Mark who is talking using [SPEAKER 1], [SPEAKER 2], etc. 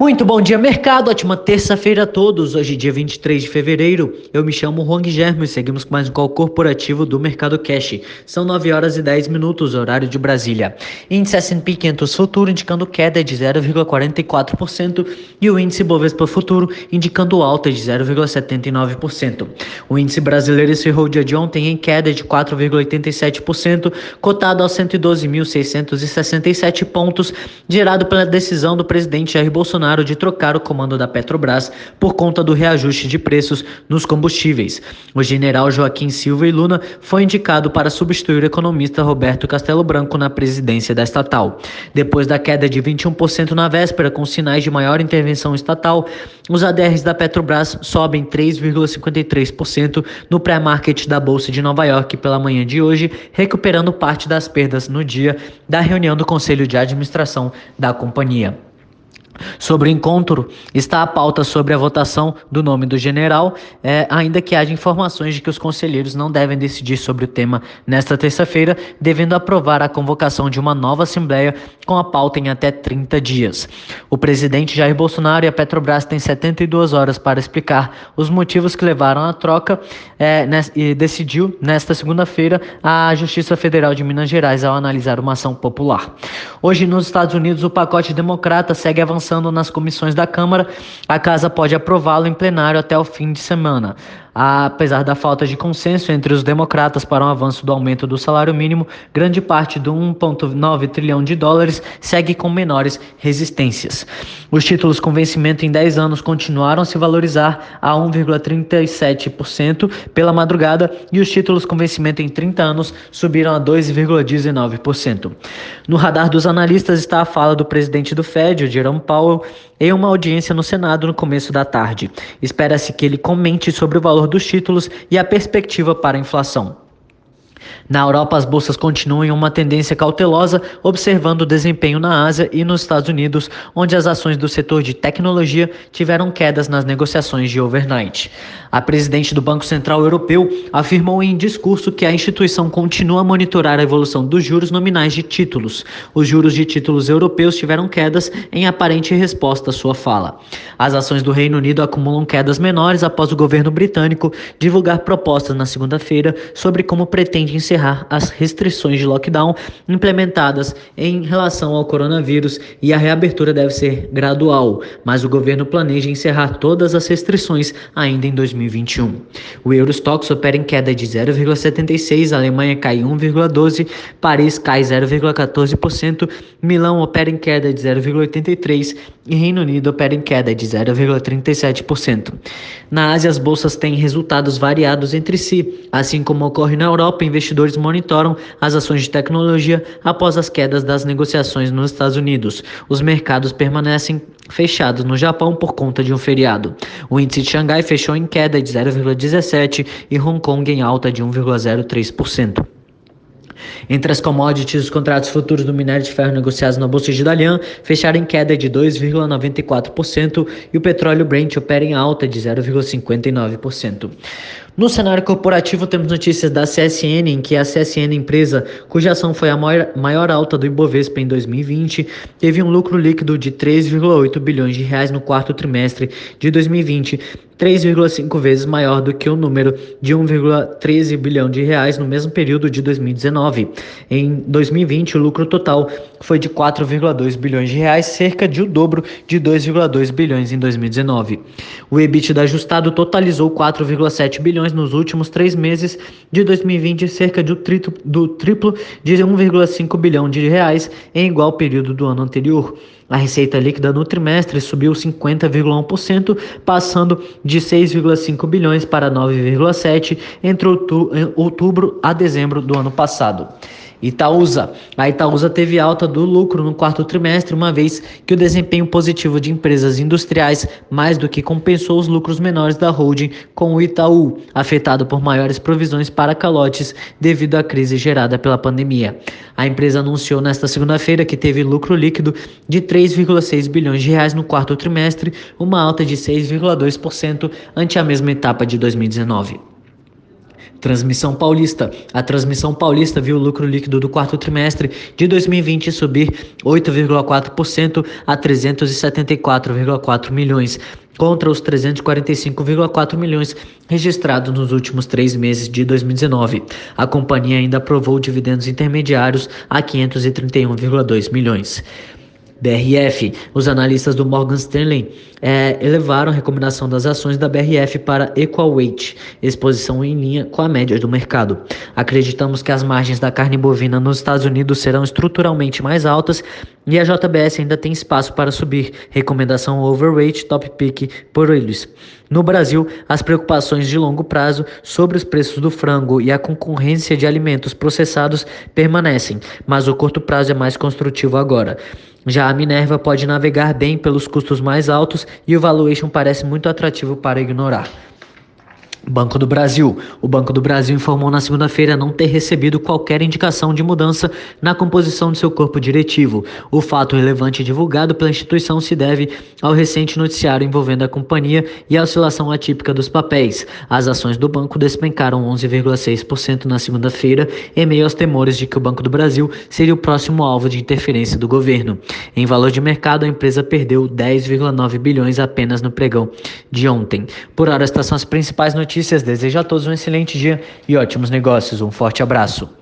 [SPEAKER 1] Muito bom dia, mercado. Ótima terça-feira a todos. Hoje, dia 23 de fevereiro. Eu me chamo Juan Germo e seguimos com mais um call corporativo do Mercado Cash. São 9 horas e 10 minutos, horário de Brasília. Índice S&P 500 Futuro indicando queda de 0,44% e o índice Bovespa Futuro indicando alta de 0,79%. O índice brasileiro encerrou dia de ontem em queda de 4,87%, cotado aos 112.667 pontos, gerado pela decisão do presidente Jair Bolsonaro Bolsonaro de trocar o comando da Petrobras por conta do reajuste de preços nos combustíveis. O general Joaquim Silva e Luna foi indicado para substituir o economista Roberto Castelo Branco na presidência da estatal. Depois da queda de 21% na véspera, com sinais de maior intervenção estatal, os ADRs da Petrobras sobem 3,53% no pré-market da Bolsa de Nova York pela manhã de hoje, recuperando parte das perdas no dia da reunião do Conselho de Administração da companhia. Sobre o encontro, está a pauta sobre a votação do nome do general, é, ainda que haja informações de que os conselheiros não devem decidir sobre o tema nesta terça-feira, devendo aprovar a convocação de uma nova Assembleia com a pauta em até 30 dias. O presidente Jair Bolsonaro e a Petrobras têm 72 horas para explicar os motivos que levaram à troca é, e decidiu, nesta segunda-feira, a Justiça Federal de Minas Gerais ao analisar uma ação popular. Hoje, nos Estados Unidos, o pacote democrata segue avançando avançando nas comissões da Câmara, a Casa pode aprová-lo em plenário até o fim de semana. Apesar da falta de consenso entre os democratas para um avanço do aumento do salário mínimo, grande parte do 1,9 trilhão de dólares segue com menores resistências. Os títulos com vencimento em 10 anos continuaram a se valorizar a 1,37% pela madrugada e os títulos com vencimento em 30 anos subiram a 2,19%. No radar dos analistas está a fala do presidente do Fed, Jerome Powell, em uma audiência no Senado no começo da tarde. Espera-se que ele comente sobre o valor dos títulos e a perspectiva para a inflação. Na Europa, as bolsas continuam em uma tendência cautelosa, observando o desempenho na Ásia e nos Estados Unidos, onde as ações do setor de tecnologia tiveram quedas nas negociações de overnight. A presidente do Banco Central Europeu afirmou em discurso que a instituição continua a monitorar a evolução dos juros nominais de títulos. Os juros de títulos europeus tiveram quedas em aparente resposta à sua fala. As ações do Reino Unido acumulam quedas menores após o governo britânico divulgar propostas na segunda-feira sobre como pretende encerrar as restrições de lockdown implementadas em relação ao coronavírus e a reabertura deve ser gradual, mas o governo planeja encerrar todas as restrições ainda em 2021. O Eurostox opera em queda de 0,76, a Alemanha cai 1,12, Paris cai 0,14%, Milão opera em queda de 0,83 e Reino Unido opera em queda de 0,37%. Na Ásia, as bolsas têm resultados variados entre si, assim como ocorre na Europa, investidores monitoram as ações de tecnologia após as quedas das negociações nos Estados Unidos. Os mercados permanecem fechados no Japão por conta de um feriado. O índice de Xangai fechou em queda de 0,17 e Hong Kong em alta de 1,03%. Entre as commodities, os contratos futuros do minério de ferro negociados na Bolsa de Dalian fecharam em queda de 2,94% e o petróleo Brent opera em alta de 0,59%. No cenário corporativo, temos notícias da CSN, em que a CSN, empresa cuja ação foi a maior, maior alta do Ibovespa em 2020, teve um lucro líquido de 3,8 bilhões de reais no quarto trimestre de 2020, 3,5 vezes maior do que o número de 1,13 bilhão de reais no mesmo período de 2019. Em 2020, o lucro total foi de 4,2 bilhões de reais, cerca de o dobro de 2,2 bilhões em 2019. O EBITDA ajustado totalizou 4,7 bilhões nos últimos três meses de 2020, cerca de triplo, do triplo de 1,5 bilhão de reais em igual período do ano anterior. A receita líquida no trimestre subiu 50,1%, passando de 6,5 bilhões para 9,7 entre outubro a dezembro do ano passado. Itaúsa. A Itaúsa teve alta do lucro no quarto trimestre, uma vez que o desempenho positivo de empresas industriais mais do que compensou os lucros menores da holding com o Itaú, afetado por maiores provisões para calotes devido à crise gerada pela pandemia. A empresa anunciou nesta segunda-feira que teve lucro líquido de 3,6 bilhões de reais no quarto trimestre, uma alta de 6,2% ante a mesma etapa de 2019. Transmissão Paulista. A Transmissão Paulista viu o lucro líquido do quarto trimestre de 2020 subir 8,4% a 374,4 milhões, contra os 345,4 milhões registrados nos últimos três meses de 2019. A companhia ainda aprovou dividendos intermediários a 531,2 milhões. BRF. Os analistas do Morgan Stanley é, elevaram a recomendação das ações da BRF para equal weight, exposição em linha com a média do mercado. Acreditamos que as margens da carne bovina nos Estados Unidos serão estruturalmente mais altas e a JBS ainda tem espaço para subir. Recomendação overweight top pick por eles. No Brasil, as preocupações de longo prazo sobre os preços do frango e a concorrência de alimentos processados permanecem, mas o curto prazo é mais construtivo agora. Já a Minerva pode navegar bem pelos custos mais altos e o valuation parece muito atrativo para ignorar. Banco do Brasil. O Banco do Brasil informou na segunda-feira não ter recebido qualquer indicação de mudança na composição de seu corpo diretivo. O fato relevante divulgado pela instituição se deve ao recente noticiário envolvendo a companhia e a oscilação atípica dos papéis. As ações do banco despencaram 11,6% na segunda-feira, em meio aos temores de que o Banco do Brasil seria o próximo alvo de interferência do governo. Em valor de mercado, a empresa perdeu 10,9 bilhões apenas no pregão de ontem. Por hora, estas são as principais notícias notícias. Desejo a todos um excelente dia e ótimos negócios. Um forte abraço.